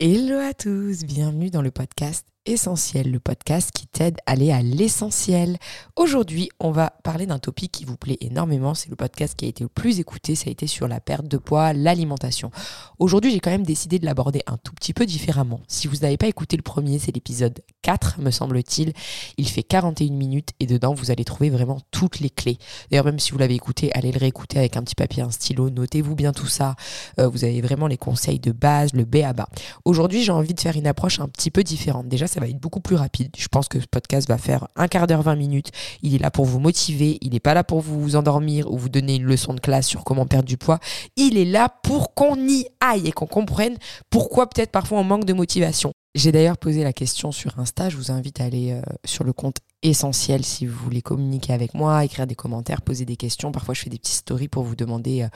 Hello à tous, bienvenue dans le podcast Essentiel, le podcast qui t'aide à aller à l'essentiel. Aujourd'hui, on va parler d'un topic qui vous plaît énormément. C'est le podcast qui a été le plus écouté. Ça a été sur la perte de poids, l'alimentation. Aujourd'hui, j'ai quand même décidé de l'aborder un tout petit peu différemment. Si vous n'avez pas écouté le premier, c'est l'épisode 4, me semble-t-il. Il fait 41 minutes et dedans, vous allez trouver vraiment toutes les clés. D'ailleurs, même si vous l'avez écouté, allez le réécouter avec un petit papier, un stylo. Notez-vous bien tout ça. Euh, vous avez vraiment les conseils de base, le B à bas. Aujourd'hui, j'ai envie de faire une approche un petit peu différente. Déjà, ça va être beaucoup plus rapide. Je pense que ce podcast va faire un quart d'heure, 20 minutes. Il est là pour vous motiver, il n'est pas là pour vous endormir ou vous donner une leçon de classe sur comment perdre du poids. Il est là pour qu'on y aille et qu'on comprenne pourquoi peut-être parfois on manque de motivation. J'ai d'ailleurs posé la question sur Insta, je vous invite à aller euh, sur le compte essentiel si vous voulez communiquer avec moi, écrire des commentaires, poser des questions. Parfois, je fais des petites stories pour vous demander euh,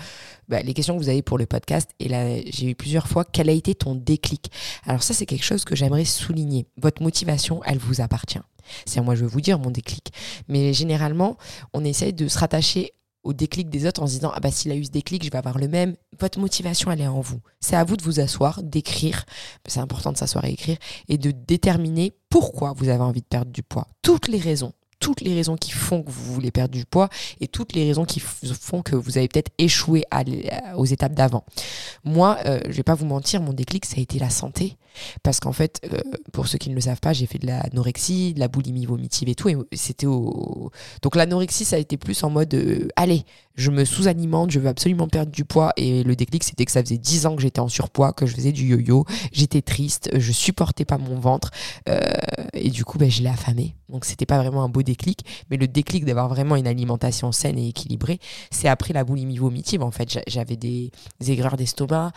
bah, les questions que vous avez pour le podcast. Et là, j'ai eu plusieurs fois quel a été ton déclic? Alors ça, c'est quelque chose que j'aimerais souligner. Votre motivation, elle vous appartient. C'est moi, je vais vous dire mon déclic. Mais généralement, on essaye de se rattacher au déclic des autres en se disant ah bah s'il a eu ce déclic je vais avoir le même. Votre motivation elle est en vous. C'est à vous de vous asseoir d'écrire. C'est important de s'asseoir et écrire et de déterminer pourquoi vous avez envie de perdre du poids. Toutes les raisons toutes les raisons qui font que vous voulez perdre du poids et toutes les raisons qui font que vous avez peut-être échoué aux étapes d'avant. Moi, euh, je vais pas vous mentir, mon déclic, ça a été la santé. Parce qu'en fait, euh, pour ceux qui ne le savent pas, j'ai fait de l'anorexie, de la boulimie vomitive et tout. Et c'était au... Donc l'anorexie, ça a été plus en mode euh, allez, je me sous-alimente, je veux absolument perdre du poids. Et le déclic, c'était que ça faisait 10 ans que j'étais en surpoids, que je faisais du yo-yo, j'étais triste, je supportais pas mon ventre. Euh, et du coup, ben, je l'ai affamé. Donc c'était pas vraiment un beau déclic. Mais le déclic d'avoir vraiment une alimentation saine et équilibrée, c'est après la boulimie vomitive. En fait, j'avais des, aigreurs d'estomac,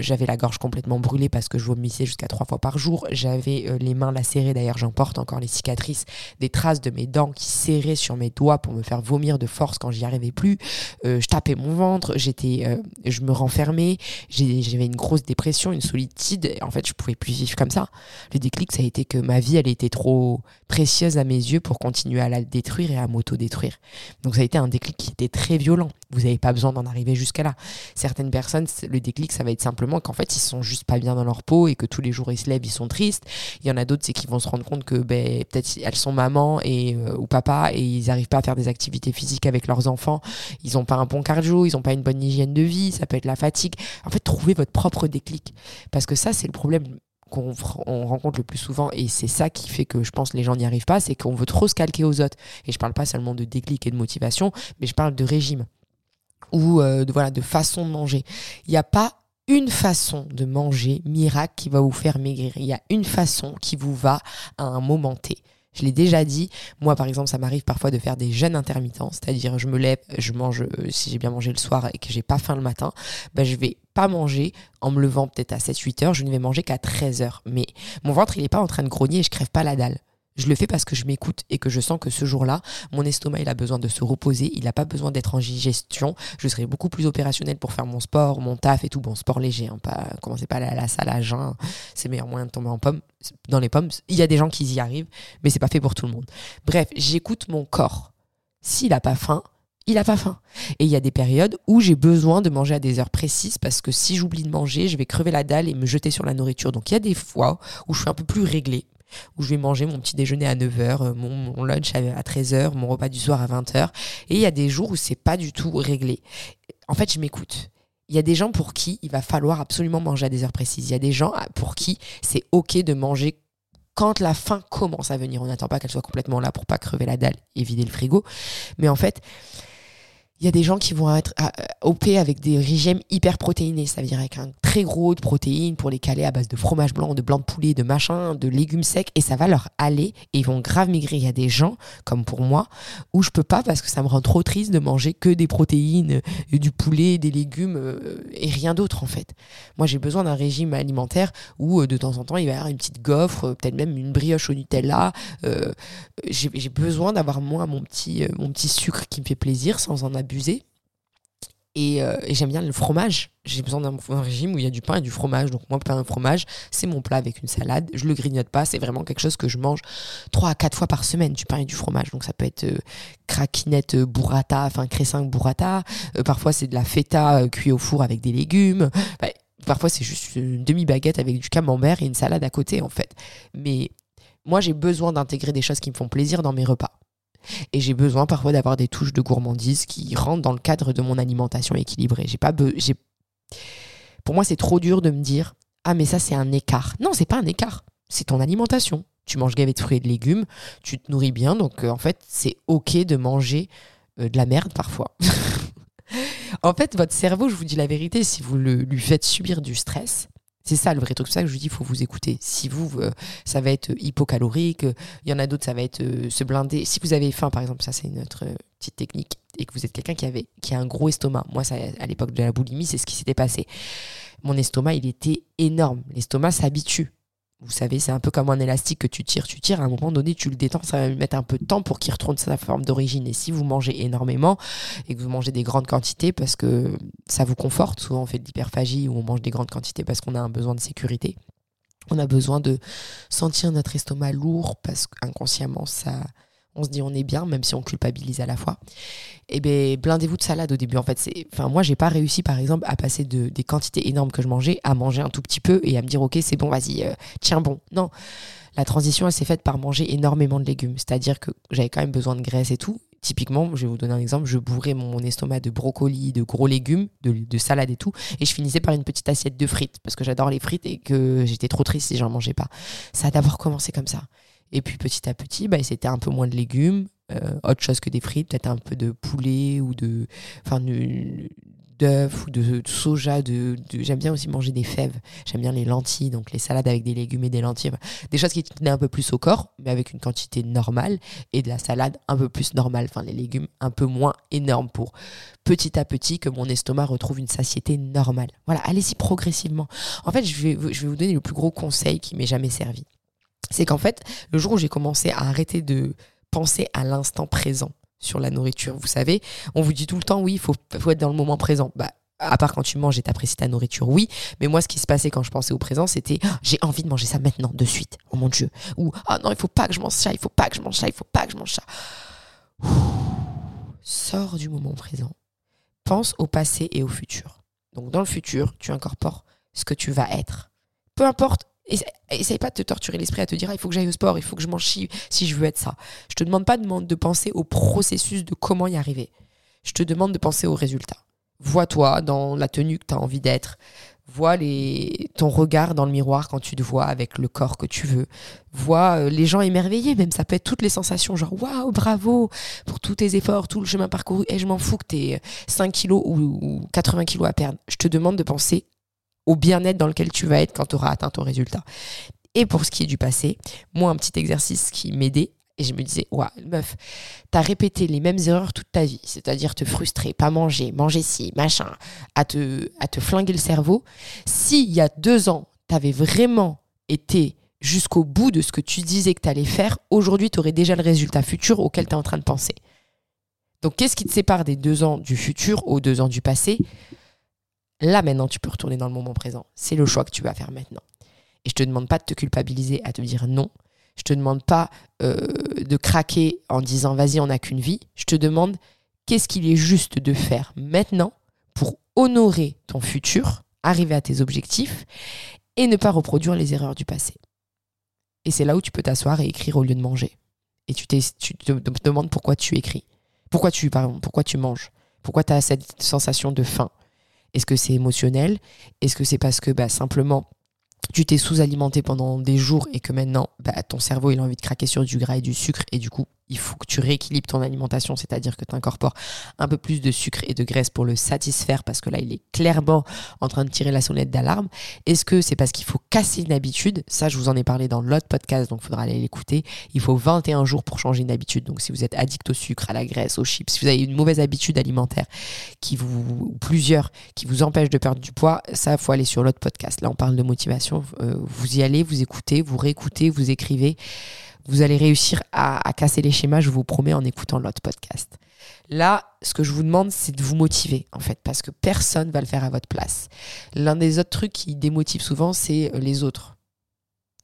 j'avais la gorge complètement brûlée parce que je vomissais à trois fois par jour. J'avais euh, les mains lacérées, d'ailleurs j'en porte encore les cicatrices, des traces de mes dents qui serraient sur mes doigts pour me faire vomir de force quand j'y arrivais plus. Euh, je tapais mon ventre, j'étais, euh, je me renfermais, j'avais une grosse dépression, une solitude. En fait, je pouvais plus vivre comme ça. Le déclic, ça a été que ma vie, elle était trop précieuse à mes yeux pour continuer à la détruire et à m'auto-détruire. Donc ça a été un déclic qui était très violent. Vous n'avez pas besoin d'en arriver jusqu'à là. Certaines personnes, le déclic, ça va être simplement qu'en fait, ils sont juste pas bien dans leur peau et que tous les jours ils se lèvent, ils sont tristes. Il y en a d'autres, c'est qu'ils vont se rendre compte que ben, peut-être elles sont maman et, euh, ou papa et ils n'arrivent pas à faire des activités physiques avec leurs enfants. Ils n'ont pas un bon cardio, ils n'ont pas une bonne hygiène de vie, ça peut être la fatigue. En fait, trouvez votre propre déclic. Parce que ça, c'est le problème qu'on rencontre le plus souvent et c'est ça qui fait que je pense les gens n'y arrivent pas, c'est qu'on veut trop se calquer aux autres. Et je parle pas seulement de déclic et de motivation, mais je parle de régime ou euh, de, voilà, de façon de manger. Il n'y a pas une façon de manger miracle qui va vous faire maigrir. Il y a une façon qui vous va à un moment T. Je l'ai déjà dit, moi par exemple, ça m'arrive parfois de faire des jeûnes intermittents, c'est-à-dire je me lève, je mange, euh, si j'ai bien mangé le soir et que j'ai pas faim le matin, ben je vais pas manger en me levant peut-être à 7-8 heures, je ne vais manger qu'à 13 heures. Mais mon ventre, il n'est pas en train de grogner et je crève pas la dalle. Je le fais parce que je m'écoute et que je sens que ce jour-là, mon estomac, il a besoin de se reposer, il n'a pas besoin d'être en digestion. Je serai beaucoup plus opérationnel pour faire mon sport, mon taf et tout. Bon, sport léger, hein, pas, commencez pas à aller à la salle à jeun, c'est le meilleur moyen de tomber en pomme. Dans les pommes, il y a des gens qui y arrivent, mais c'est pas fait pour tout le monde. Bref, j'écoute mon corps. S'il n'a pas faim, il n'a pas faim. Et il y a des périodes où j'ai besoin de manger à des heures précises parce que si j'oublie de manger, je vais crever la dalle et me jeter sur la nourriture. Donc il y a des fois où je suis un peu plus réglée où je vais manger mon petit déjeuner à 9h, euh, mon, lunch à 13h, mon repas du soir à 20h. Et il y a des jours où c'est pas du tout réglé. En fait, je m'écoute. Il y a des gens pour qui il va falloir absolument manger à des heures précises. Il y a des gens pour qui c'est OK de manger quand la faim commence à venir. On n'attend pas qu'elle soit complètement là pour pas crever la dalle et vider le frigo. Mais en fait, il y a des gens qui vont être OP avec des régimes hyper protéinés, ça veut dire avec un très gros de protéines pour les caler à base de fromage blanc, de blanc de poulet, de machin, de légumes secs, et ça va leur aller et ils vont grave maigrir. Il y a des gens, comme pour moi, où je peux pas parce que ça me rend trop triste de manger que des protéines, euh, du poulet, des légumes euh, et rien d'autre en fait. Moi j'ai besoin d'un régime alimentaire où euh, de temps en temps il va y avoir une petite gaufre, peut-être même une brioche au Nutella. j'ai besoin d'avoir moi mon petit, mon petit sucre qui me fait plaisir sans en Euh, et, j'aime bien le fromage. J'ai besoin d'un régime où il y a du pain et du fromage. Donc moi, pain et fromage, c'est mon plat avec une salade. Je le grignote pas. C'est vraiment quelque chose que je mange 3 à 4 fois par semaine, du pain et du fromage. Donc ça peut être euh, craquinette euh, burrata, enfin cressin burrata. parfois, c'est de la feta cuit au four avec des légumes. parfois c'est juste une demi-baguette avec du camembert et une salade à côté en fait. Mais moi j'ai besoin d'intégrer des choses qui me font plaisir dans mes repas. Et j'ai besoin parfois d'avoir des touches de gourmandise qui rentrent dans le cadre de mon alimentation équilibrée. J'ai Pour moi, c'est trop dur de me dire ah mais ça c'est un écart. Non, c'est pas un écart. C'est ton alimentation. Tu manges gavé de fruits et de légumes, tu te nourris bien, donc euh, en fait c'est ok de manger euh, de la merde parfois. en fait, votre cerveau, je vous dis la vérité, si vous le, lui faites subir du stress, c'est ça le vrai truc. C'est ça que je vous dis, il faut vous écouter. Si vous, euh, ça va être hypocalorique, il y en a d'autres, ça va être euh, se blinder. Si vous avez faim, par exemple, ça c'est une autre petite technique, et que vous êtes quelqu'un qui avait qui a un gros estomac. Moi, ça, à l'époque de la boulimie, c'est ce qui s'était passé. Mon estomac, il était énorme. L'estomac s'habitue. Vous savez, c'est un peu comme un élastique que tu tires, tu tires, à un moment donné, tu le détends, ça va mettre un peu de temps pour qu'il retourne sa forme d'origine. Et si vous mangez énormément et que vous mangez des grandes quantités parce que ça vous conforte, souvent on fait de l'hyperphagie ou on mange des grandes quantités parce qu'on a un besoin de sécurité. On a besoin de sentir notre estomac lourd parce qu'inconsciemment, ça, on se dit on est bien, même si on culpabilise à la fois. Et eh bien, blindez-vous de salade au début. En fait, c'est, enfin, moi, j'ai pas réussi, par exemple, à passer de, des quantités énormes que je mangeais à manger un tout petit peu et à me dire, ok, c'est bon, vas-y, euh, tiens bon. Non, la transition, elle s'est faite par manger énormément de légumes. C'est-à-dire que j'avais quand même besoin de graisse et tout. Typiquement, je vais vous donner un exemple, je bourrais mon estomac de brocolis, de gros légumes, de, de salade et tout, et je finissais par une petite assiette de frites, parce que j'adore les frites et que j'étais trop triste si j'en mangeais pas. Ça a d'abord commencé comme ça. Et puis petit à petit, bah, c'était un peu moins de légumes, euh, autre chose que des frites, peut-être un peu de poulet ou de, d'œufs ou de, soja. De, J'aime bien aussi manger des fèves. J'aime bien les lentilles, donc les salades avec des légumes et des lentilles. Des choses qui tenaient un peu plus au corps, mais avec une quantité normale, et de la salade un peu plus normale. Enfin, les légumes un peu moins énormes pour petit à petit que mon estomac retrouve une satiété normale. Voilà, allez-y progressivement. En fait, je vais, je vais vous donner le plus gros conseil qui m'est jamais servi c'est qu'en fait, le jour où j'ai commencé à arrêter de penser à l'instant présent sur la nourriture, vous savez, on vous dit tout le temps, oui, il faut, être dans le moment présent. Bah, à part quand tu manges et t'apprécies ta nourriture, oui. Mais moi, ce qui se passait quand je pensais au présent, c'était ah, j'ai envie de manger ça maintenant, de suite. Oh mon Dieu. Ou ah non, il faut pas que je mange ça, il faut pas que je mange ça, il faut pas que je mange ça. Sors du moment présent. Pense au passé et au futur. Donc dans le futur, tu incorpores ce que tu vas être. Peu importe Essaye pas de te torturer l'esprit à te dire ah, il faut que j'aille au sport, il faut que je mange si, si je veux être ça. Je te demande pas de, de penser au processus de comment y arriver. Je te demande de penser au résultat. Vois-toi dans la tenue que tu as envie d'être. Vois les, ton regard dans le miroir quand tu te vois avec le corps que tu veux. Vois euh, les gens émerveillés, même ça peut être toutes les sensations, genre waouh, bravo pour tous tes efforts, tout le chemin parcouru. Et je m'en fous que tu aies 5 kilos ou, ou 80 kilos à perdre. Je te demande de penser au bien-être dans lequel tu vas être quand tu auras atteint ton résultat. Et pour ce qui est du passé, moi, un petit exercice qui m'aidait, et je me disais, ouais, meuf, t'as répété les mêmes erreurs toute ta vie, c'est-à-dire te frustrer, pas manger, manger ci, machin, à te, à flinguer le cerveau. Si il y a deux ans, t'avais vraiment été jusqu'au bout de ce que tu disais que t'allais faire, aujourd'hui, tu aurais déjà le résultat futur auquel tu es en train de penser. Donc, qu'est-ce qui te sépare des deux ans du futur aux deux ans du passé? Là, maintenant, tu peux retourner dans le moment présent. C'est le choix que tu vas faire maintenant. Et je te demande pas de te culpabiliser à te dire non. Je te demande pas euh, de craquer en disant vas-y, on n'a qu'une vie. Je te demande qu'est-ce qu'il est juste de faire maintenant pour honorer ton futur, arriver à tes objectifs et ne pas reproduire les erreurs du passé. Et c'est là où tu peux t'asseoir et écrire au lieu de manger. Et tu, te demandes pourquoi tu écris. Pourquoi tu, pourquoi tu manges. Pourquoi tu as cette sensation de faim. Est-ce que c'est émotionnel? Est-ce que c'est parce que bah, simplement tu t'es sous-alimenté pendant des jours et que maintenant bah, ton cerveau il a envie de craquer sur du gras et du sucre et du coup il faut que tu rééquilibres ton alimentation, c'est-à-dire que tu incorpores un peu plus de sucre et de graisse pour le satisfaire parce que là, il est clairement en train de tirer la sonnette d'alarme. Est-ce que c'est parce qu'il faut casser une habitude? Ça, je vous en ai parlé dans l'autre podcast, donc il faudra aller l'écouter. Il faut 21 jours pour changer une habitude. Donc si vous êtes addict au sucre, à la graisse, aux chips, si vous avez une mauvaise habitude alimentaire qui vous, ou plusieurs qui vous empêchent de perdre du poids, ça, il faut aller sur l'autre podcast. Là, on parle de motivation. Euh, vous y allez, vous écoutez, vous réécoutez, vous écrivez vous allez réussir à, casser les schémas, je vous promets, en écoutant l'autre podcast. Là, ce que je vous demande, c'est de vous motiver, en fait, parce que personne va le faire à votre place. L'un des autres trucs qui démotive souvent, c'est euh, les autres.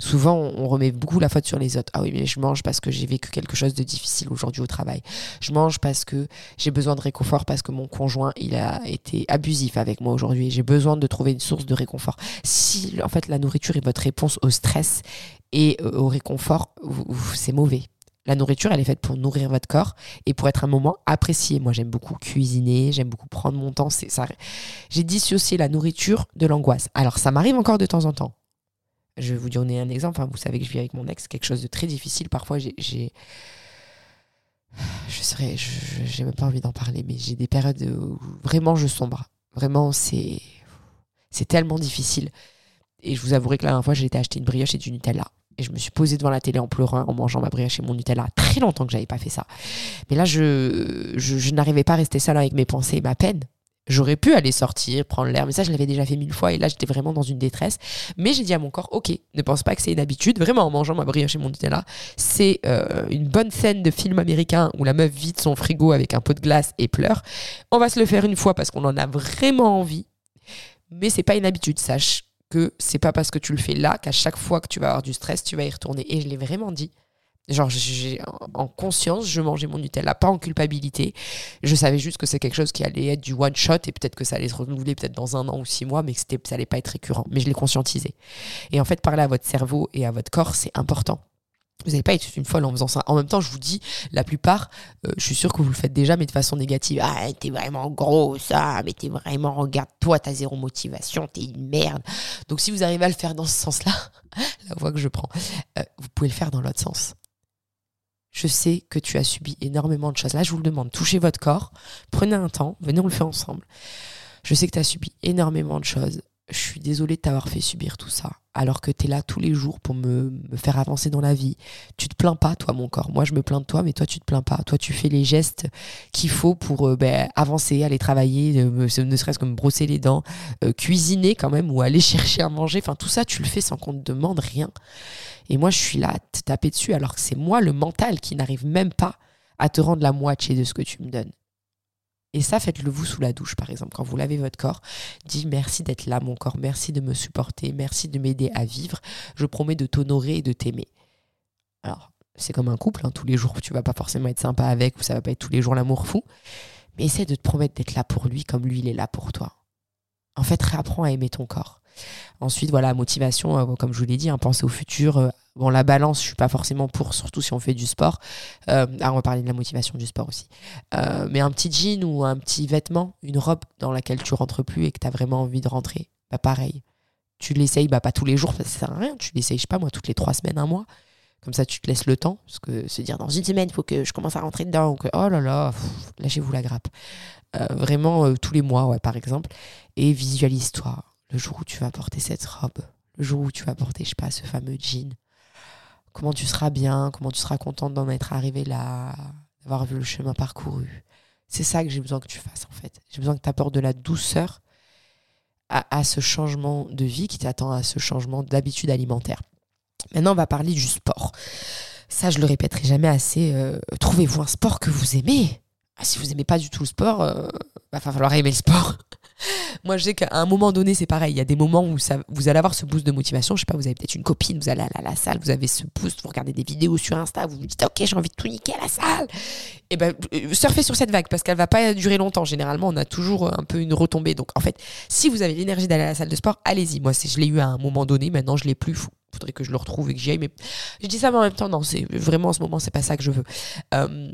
Souvent, on remet beaucoup la faute sur les autres. Ah oui, mais je mange parce que j'ai vécu quelque chose de difficile aujourd'hui au travail. Je mange parce que j'ai besoin de réconfort parce que mon conjoint, il a été abusif avec moi aujourd'hui. J'ai besoin de trouver une source de réconfort. Si, en fait, la nourriture est votre réponse au stress et euh, au réconfort, c'est mauvais. La nourriture, elle est faite pour nourrir votre corps et pour être un moment apprécié. Moi, j'aime beaucoup cuisiner, j'aime beaucoup prendre mon temps. J'ai dissocié la nourriture de l'angoisse. Alors, ça m'arrive encore de temps en temps. Je vais vous donner un exemple. vous savez que je vis avec mon ex, quelque chose de très difficile. Parfois, j'ai. Je serais. J'ai même pas envie d'en parler, mais j'ai des périodes où vraiment je sombre. Vraiment, c'est. C'est tellement difficile. Et je vous avouerai que la dernière fois, j'ai été acheter une brioche et du Nutella. Et je me suis posée devant la télé en pleurant, en mangeant ma brioche et mon Nutella. Très longtemps que j'avais pas fait ça. Mais là, je, je, n'arrivais pas à rester seule avec mes pensées et ma peine. J'aurais pu aller sortir, prendre l'air, mais ça, je l'avais déjà fait mille fois et là, j'étais vraiment dans une détresse. Mais j'ai dit à mon corps, ok, ne pense pas que c'est une habitude. Vraiment, en mangeant ma brioche et mon Nutella, c'est euh, une bonne scène de film américain où la meuf vide son frigo avec un pot de glace et pleure. On va se le faire une fois parce qu'on en a vraiment envie, mais c'est pas une habitude. Sache que c'est pas parce que tu le fais là qu'à chaque fois que tu vas avoir du stress, tu vas y retourner. Et je l'ai vraiment dit. Genre, en conscience, je mangeais mon Nutella, pas en culpabilité. Je savais juste que c'est quelque chose qui allait être du one shot et peut-être que ça allait se renouveler peut-être dans un an ou six mois, mais que ça allait pas être récurrent. Mais je l'ai conscientisé. Et en fait, parler à votre cerveau et à votre corps, c'est important. Vous n'allez pas être une folle en faisant ça. En même temps, je vous dis, la plupart, euh, je suis sûr que vous le faites déjà, mais de façon négative. Ah, t'es vraiment gros, ça, mais t'es vraiment, regarde-toi, t'as zéro motivation, t'es une merde. Donc, si vous arrivez à le faire dans ce sens-là, la voix que je prends, euh, vous pouvez le faire dans l'autre sens je sais que tu as subi énormément de choses. Là, je vous le demande, touchez votre corps, prenez un temps, venez, on le fait ensemble. Je sais que tu as subi énormément de choses. Je suis désolée de t'avoir fait subir tout ça, alors que tu es là tous les jours pour me, faire avancer dans la vie. Tu te plains pas, toi, mon corps. Moi, je me plains de toi, mais toi, tu te plains pas. Toi, tu fais les gestes qu'il faut pour euh, ben, avancer, aller travailler, euh, ne serait-ce que me brosser les dents, euh, cuisiner quand même, ou aller chercher à manger. Enfin, tout ça, tu le fais sans qu'on te demande rien. Et moi, je suis là à te taper dessus alors que c'est moi, le mental, qui n'arrive même pas à te rendre la moitié de ce que tu me donnes. Et ça, faites-le vous sous la douche, par exemple. Quand vous lavez votre corps, dites merci d'être là, mon corps. Merci de me supporter. Merci de m'aider à vivre. Je promets de t'honorer et de t'aimer. Alors, c'est comme un couple. Hein. Tous les jours, tu vas pas forcément être sympa avec ou ça va pas être tous les jours l'amour fou. Mais essaie de te promettre d'être là pour lui comme lui, il est là pour toi. En fait, réapprends à aimer ton corps. Ensuite, voilà, motivation, euh, comme je vous l'ai dit, hein, penser au futur. Euh, bon, la balance, je suis pas forcément pour, surtout si on fait du sport. Euh, on va parler de la motivation du sport aussi. mais un petit jean ou un petit vêtement, une robe dans laquelle tu rentres plus et que tu as vraiment envie de rentrer, bah pareil. Tu l'essayes, bah pas tous les jours, ça sert à rien. Tu l'essayes, je sais pas moi, toutes les trois semaines, un mois. Comme ça, tu te laisses le temps. Parce que se dire dans une semaine, il faut que je commence à rentrer dedans. que, oh là là, lâchez-vous la grappe. vraiment, tous les mois, ouais, par exemple. Et visualise-toi le jour où tu vas porter cette robe, le jour où tu vas porter, je sais pas, ce fameux jean, comment tu seras bien, comment tu seras contente d'en être arrivé là, d'avoir vu le chemin parcouru. C'est ça que j'ai besoin que tu fasses en fait. J'ai besoin que tu apportes de la douceur à, ce changement de vie qui t'attend, à ce changement d'habitude alimentaire. Maintenant, on va parler du sport. Ça, je le répéterai jamais assez. Euh, trouvez-vous un sport que vous aimez? Ah, si vous aimez pas du tout le sport, il va falloir aimer le sport. Moi, je sais qu'à un moment donné, c'est pareil. Il y a des moments où vous allez avoir ce boost de motivation. Je sais pas, vous avez peut-être une copine, vous allez à la, salle, vous avez ce boost, vous regardez des vidéos sur Insta, vous vous dites, OK, j'ai envie de tout niquer à la salle. Et eh ben, euh, surfez sur cette vague parce qu'elle va pas durer longtemps. Généralement, on a toujours un peu une retombée. Donc, en fait, si vous avez l'énergie d'aller à la salle de sport, allez-y. Moi, je l'ai eu à un moment donné. Maintenant, je l'ai plus. Il faudrait que je le retrouve et que j'y aille. Mais je dis ça, mais en même temps, non, c'est vraiment en ce moment, c'est pas ça que je veux. Euh,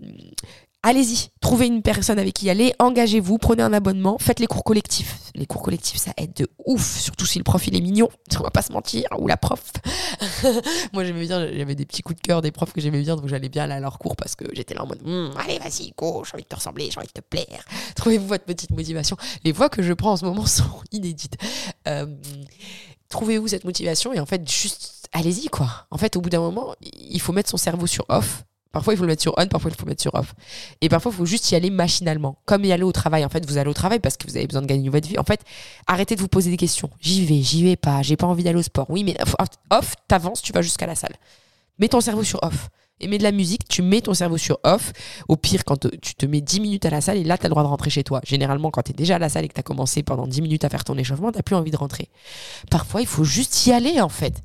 allez-y, trouvez une personne avec qui y aller, engagez-vous, prenez un abonnement, faites les cours collectifs. Les cours collectifs, ça aide de ouf, surtout si le prof il est mignon, on va pas se mentir, ou la prof. Moi j'aimais bien, j'avais des petits coups de cœur des profs que j'aimais bien, donc j'allais bien aller à leur cours parce que j'étais là en mode, hum, allez vas-y, go, j'ai envie de te ressembler, j'ai envie de te plaire. Trouvez-vous votre petite motivation. Les voix que je prends en ce moment sont inédites. Euh, trouvez-vous cette motivation et en fait juste allez-y quoi. En fait au bout d'un moment, il faut mettre son cerveau sur off Parfois, il faut le mettre sur on, parfois, il faut le mettre sur off. Et parfois, il faut juste y aller machinalement. Comme y aller au travail. En fait, vous allez au travail parce que vous avez besoin de gagner votre vie. En fait, arrêtez de vous poser des questions. J'y vais, j'y vais pas, j'ai pas envie d'aller au sport. Oui, mais off, t'avances, tu vas jusqu'à la salle. Mets ton cerveau sur off. Et mets de la musique, tu mets ton cerveau sur off. Au pire, quand tu te mets 10 minutes à la salle et là, tu as le droit de rentrer chez toi. Généralement, quand tu es déjà à la salle et que tu commencé pendant 10 minutes à faire ton échauffement, tu plus envie de rentrer. Parfois, il faut juste y aller, en fait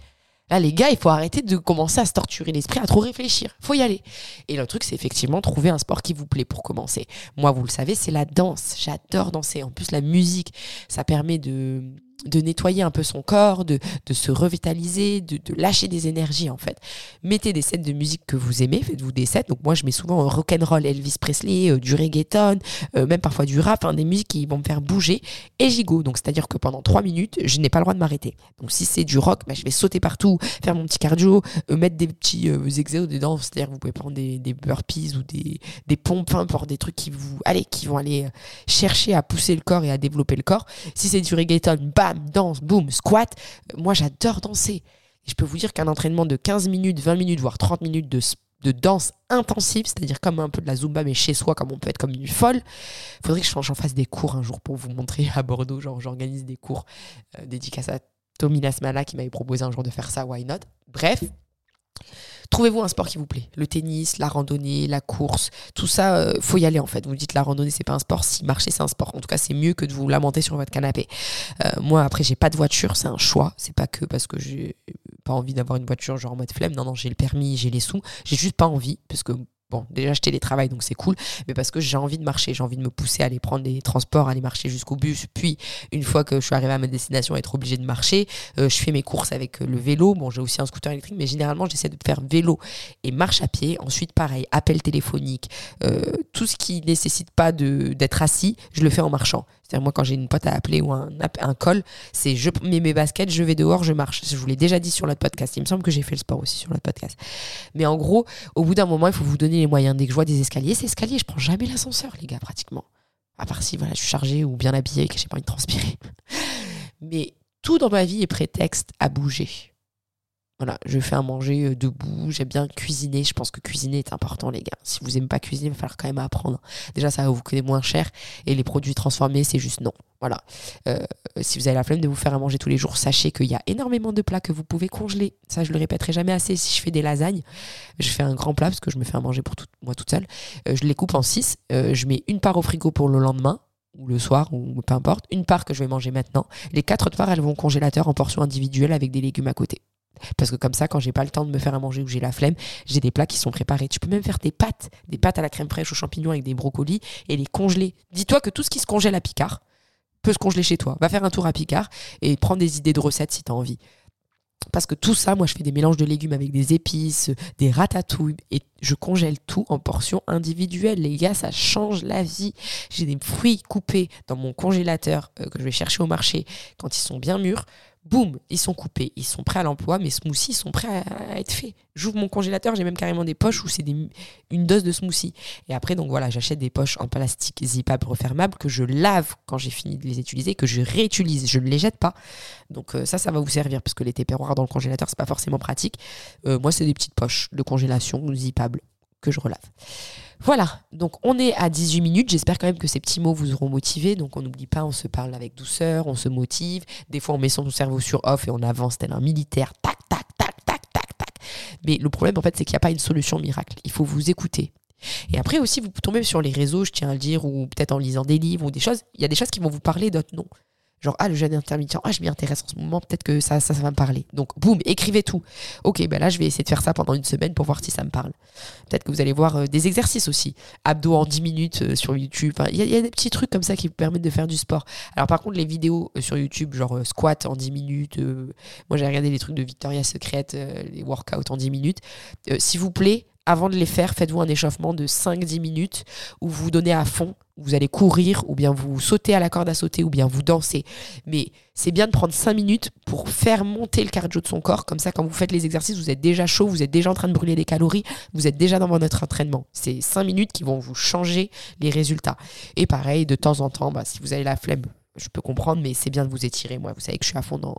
Là, les gars, il faut arrêter de commencer à se torturer l'esprit, à trop réfléchir. faut y aller. Et le truc, c'est effectivement trouver un sport qui vous plaît pour commencer. Moi, vous le savez, c'est la danse. J'adore danser. En plus, la musique, ça permet de, de nettoyer un peu son corps, de, de se revitaliser, de, de, lâcher des énergies en fait. Mettez des sets de musique que vous aimez, faites-vous des sets. Donc moi je mets souvent rock and roll, Elvis Presley, euh, du reggaeton, euh, même parfois du rap, hein, des musiques qui vont me faire bouger et go. Donc c'est-à-dire que pendant trois minutes, je n'ai pas le droit de m'arrêter. Donc si c'est du rock, bah, je vais sauter partout, faire mon petit cardio, euh, mettre des petits exos dedans. C'est-à-dire vous pouvez prendre des, burpees ou des, des pompes, pour des trucs qui vous, allez, qui vont aller chercher à pousser le corps et à développer le corps. Si c'est du reggaeton, bam danse, boum, squat. Moi, j'adore danser. Je peux vous dire qu'un entraînement de 15 minutes, 20 minutes, voire 30 minutes de, de danse intensive, c'est-à-dire comme un peu de la zumba, mais chez soi, comme on peut être comme une folle, faudrait que j'en fasse des cours un jour pour vous montrer à Bordeaux. Genre, j'organise des cours euh, dédicaces à Tommy Lasmala qui m'avait proposé un jour de faire ça, why not? Bref, Trouvez-vous un sport qui vous plaît? Le tennis, la randonnée, la course, tout ça, euh, faut y aller en fait. Vous dites la randonnée, c'est pas un sport. Si marcher, c'est un sport. En tout cas, c'est mieux que de vous lamenter sur votre canapé. Euh, moi, après, j'ai pas de voiture, c'est un choix. C'est pas que parce que j'ai pas envie d'avoir une voiture genre en mode flemme. Non, non, j'ai le permis, j'ai les sous. J'ai juste pas envie parce que Déjà, je télétravaille, donc c'est cool, mais parce que j'ai envie de marcher, j'ai envie de me pousser à aller prendre des transports, aller marcher jusqu'au bus. Puis, une fois que je suis arrivé à ma destination, être obligé de marcher, euh, je fais mes courses avec euh, le vélo. Bon, j'ai aussi un scooter électrique, mais généralement, j'essaie de faire vélo et marche à pied. Ensuite, pareil, appel téléphonique, euh, tout ce qui nécessite pas d'être assis, je le fais en marchant. C'est-à-dire, moi, quand j'ai une pote à appeler ou un, un c'est je mets mes baskets, je vais dehors, je marche. Je vous l'ai déjà dit sur notre podcast. Il me semble que j'ai fait le sport aussi sur notre podcast. Mais en gros, au bout d'un moment, il faut vous donner les moyens. Dès que je vois des escaliers, c'est escalier, je prends jamais l'ascenseur, les gars, pratiquement. À part si voilà, je suis chargée ou bien habillée et que j'ai pas envie de transpirer. Mais tout dans ma vie est prétexte à bouger. Voilà, je fais à manger euh, debout, j'aime bien cuisiner. Je pense que cuisiner est important, les gars. Si vous n'aimez pas cuisiner, il va falloir quand même apprendre. Déjà, ça va vous coûter moins cher. Et les produits transformés, c'est juste non. Voilà. Euh, si vous avez la flemme de vous faire à manger tous les jours, sachez qu'il y a énormément de plats que vous pouvez congeler. Ça, je le répéterai jamais assez. Si je fais des lasagnes, je fais un grand plat parce que je me fais à manger pour moi toute seule. Euh, je les coupe en six. je mets une part au frigo pour le lendemain ou le soir, ou peu importe, une part que je vais manger maintenant. Les quatre parts, elles vont au congélateur en portions individuelles avec des légumes à côté. Parce que comme ça, quand j'ai pas le temps de me faire à manger ou j'ai la flemme, j'ai des plats qui sont préparés. Tu peux même faire des pâtes, des pâtes à la crème fraîche aux champignons avec des brocolis et les congeler. Dis-toi que tout ce qui se congèle à Picard peut se congeler chez toi. Va faire un tour à Picard et prends des idées de recettes si tu as envie. Parce que tout ça, moi, je fais des mélanges de légumes avec des épices, des ratatouilles, et je congèle tout en portions individuelles. Les gars, ça change la vie. J'ai des fruits coupés dans mon congélateur euh, que je vais chercher au marché quand ils sont bien mûrs boum, ils sont coupés, ils sont prêts à l'emploi, mes smoothies sont prêts à, être faits. J'ouvre mon congélateur, j'ai même carrément des poches où c'est une dose de smoothie. Et après, donc voilà, j'achète des poches en plastique zippables refermables que je lave quand j'ai fini de les utiliser, que je réutilise, je ne les jette pas. Donc euh, ça, ça va vous servir parce que les tupperwares dans le congélateur, c'est pas forcément pratique. Euh, moi, c'est des petites poches de congélation zippables je relave. Voilà, donc on est à 18 minutes. J'espère quand même que ces petits mots vous auront motivé. Donc on n'oublie pas, on se parle avec douceur, on se motive. Des fois, on met son cerveau sur off et on avance tel un militaire. Tac, tac, tac, tac, tac, tac. Mais le problème, en fait, c'est qu'il n'y a pas une solution miracle. Il faut vous écouter. Et après aussi, vous tombez sur les réseaux, je tiens à le dire, ou peut-être en lisant des livres ou des choses. Il y a des choses qui vont vous parler, d'autres non. Genre, ah, le jeûne intermittent, ah, je m'y intéresse en ce moment, peut-être que ça, ça, va me parler. Donc, boum, écrivez tout. Ok, ben là, je vais essayer de faire ça pendant une semaine pour voir si ça me parle. Peut-être que vous allez voir euh, des exercices aussi. Abdos en 10 minutes euh, sur YouTube. Il y, a des petits trucs comme ça qui vous permettent de faire du sport. Alors, par contre, les vidéos euh, sur YouTube, genre squat en 10 minutes, moi, j'ai regardé les trucs de Victoria's Secret, les workouts en 10 minutes. S'il vous plaît, avant de les faire, faites-vous un échauffement de 5-10 minutes où vous donnez à fond. Vous allez courir, ou bien vous sautez à la corde à sauter, ou bien vous dansez. Mais c'est bien de prendre 5 minutes pour faire monter le cardio de son corps. Comme ça, quand vous faites les exercices, vous êtes déjà chaud, vous êtes déjà en train de brûler des calories, vous êtes déjà dans votre entraînement. C'est 5 minutes qui vont vous changer les résultats. Et pareil, de temps en temps, bah, si vous avez la flemme, je peux comprendre, mais c'est bien de vous étirer. Moi, vous savez que je suis à fond dans,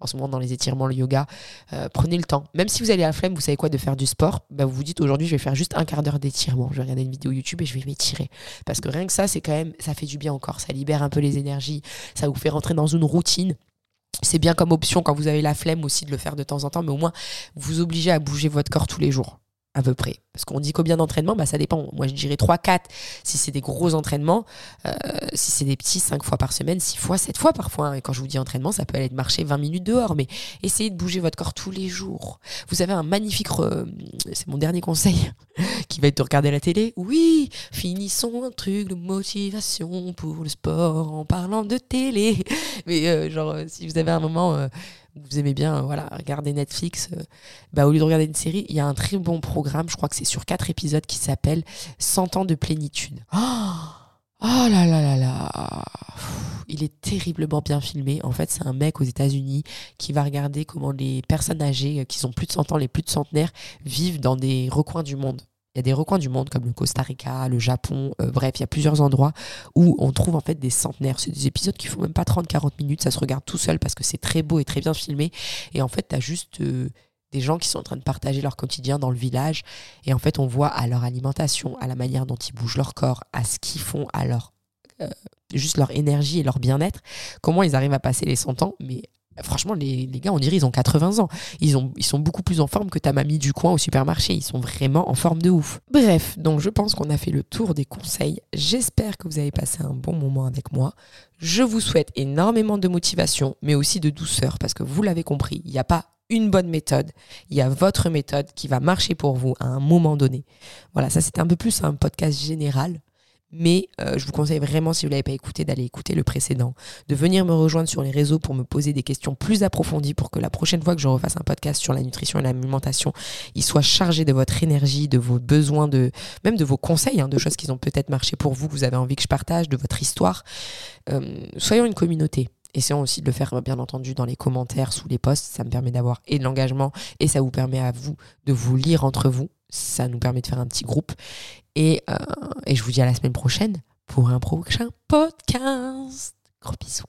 en ce moment dans les étirements, le yoga. Euh, prenez le temps. Même si vous allez à la flemme, vous savez quoi, de faire du sport, bah vous vous dites aujourd'hui, je vais faire juste un quart d'heure d'étirement. Je vais regarder une vidéo YouTube et je vais m'étirer. Parce que rien que ça, c'est quand même, ça fait du bien corps. Ça libère un peu les énergies. Ça vous fait rentrer dans une routine. C'est bien comme option quand vous avez la flemme aussi de le faire de temps en temps, mais au moins vous obligez à bouger votre corps tous les jours. À peu près. Parce qu'on dit combien d'entraînements, bah ça dépend. Moi, je dirais 3-4 si c'est des gros entraînements. Euh, si c'est des petits, 5 fois par semaine, 6 fois, 7 fois parfois. Hein. Et quand je vous dis entraînement, ça peut aller de marcher 20 minutes dehors. Mais essayez de bouger votre corps tous les jours. Vous avez un magnifique... C'est mon dernier conseil qui va être de regarder la télé. Oui, finissons un truc de motivation pour le sport en parlant de télé. Mais euh, genre, si vous avez un moment euh, vous aimez bien euh, voilà, regarder Netflix, euh, bah, au lieu de regarder une série, il y a un très bon programme, je crois que c'est sur quatre épisodes, qui s'appelle 100 ans de plénitude. Oh, oh là là là là Il est terriblement bien filmé. En fait, c'est un mec aux États-Unis qui va regarder comment les personnes âgées, euh, qui ont plus de 100 ans, les plus de centenaires, vivent dans des recoins du monde. Il y a des recoins du monde comme le Costa Rica, le Japon, euh, bref, il y a plusieurs endroits où on trouve en fait des centenaires. C'est des épisodes qui font même pas 30-40 minutes, ça se regarde tout seul parce que c'est très beau et très bien filmé. Et en fait, tu as juste euh, des gens qui sont en train de partager leur quotidien dans le village. Et en fait, on voit à leur alimentation, à la manière dont ils bougent leur corps, à ce qu'ils font, à leur... Euh, juste leur énergie et leur bien-être, comment ils arrivent à passer les 100 ans, mais Franchement, les, gars, on dirait ils ont 80 ans. Ils, ils sont beaucoup plus en forme que ta mamie du coin au supermarché. Ils sont vraiment en forme de ouf. Bref, donc je pense qu'on a fait le tour des conseils. J'espère que vous avez passé un bon moment avec moi. Je vous souhaite énormément de motivation, mais aussi de douceur, parce que vous l'avez compris, il n'y a pas une bonne méthode. Il y a votre méthode qui va marcher pour vous à un moment donné. Voilà, ça c'était un peu plus un podcast général. Mais euh, je vous conseille vraiment, si vous ne l'avez pas écouté, d'aller écouter le précédent, de venir me rejoindre sur les réseaux pour me poser des questions plus approfondies pour que la prochaine fois que je refasse un podcast sur la nutrition et l'alimentation, il soit chargé de votre énergie, de vos besoins, de même de vos conseils, hein, de choses qui ont peut-être marché pour vous, que vous avez envie que je partage, de votre histoire. Euh, soyons une communauté. Essayons aussi de le faire, bien entendu, dans les commentaires, sous les posts. Ça me permet d'avoir et de l'engagement et ça vous permet à vous de vous lire entre vous. Ça nous permet de faire un petit groupe. Et, euh, et je vous dis à la semaine prochaine pour un prochain podcast. Gros bisous.